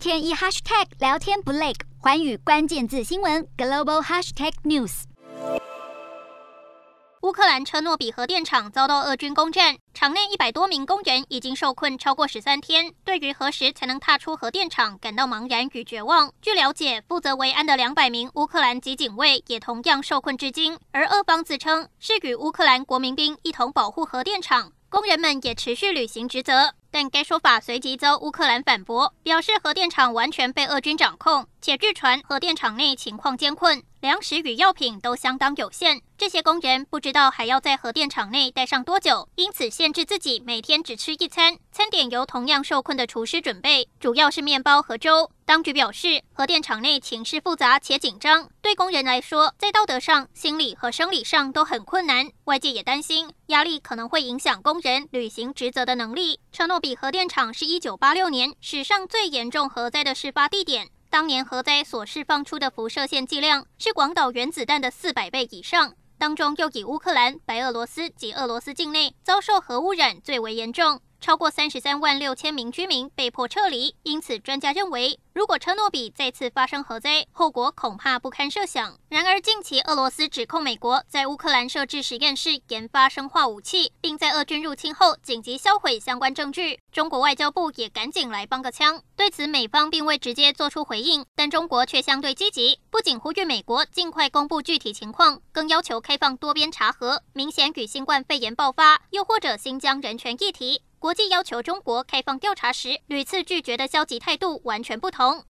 天一 hashtag 聊天不累，寰宇关键字新闻 global hashtag news。乌克兰车诺比核电厂遭到俄军攻占，厂内一百多名工人已经受困超过十三天，对于何时才能踏出核电厂感到茫然与绝望。据了解，负责维安的两百名乌克兰籍警卫也同样受困至今，而俄方自称是与乌克兰国民兵一同保护核电厂，工人们也持续履行职责。但该说法随即遭乌克兰反驳，表示核电厂完全被俄军掌控，且据传核电厂内情况艰困，粮食与药品都相当有限。这些工人不知道还要在核电厂内待上多久，因此限制自己每天只吃一餐，餐点由同样受困的厨师准备，主要是面包和粥。当局表示，核电厂内情势复杂且紧张，对工人来说，在道德上、心理和生理上都很困难。外界也担心，压力可能会影响工人履行职责的能力。车诺比核电厂是一九八六年史上最严重核灾的事发地点，当年核灾所释放出的辐射线剂量是广岛原子弹的四百倍以上，当中又以乌克兰、白俄罗斯及俄罗斯境内遭受核污染最为严重。超过三十三万六千名居民被迫撤离，因此专家认为，如果车诺比再次发生核灾，后果恐怕不堪设想。然而，近期俄罗斯指控美国在乌克兰设置实验室研发生化武器，并在俄军入侵后紧急销毁相关证据。中国外交部也赶紧来帮个腔，对此美方并未直接做出回应，但中国却相对积极，不仅呼吁美国尽快公布具体情况，更要求开放多边查核，明显与新冠肺炎爆发又或者新疆人权议题。国际要求中国开放调查时，屡次拒绝的消极态度完全不同。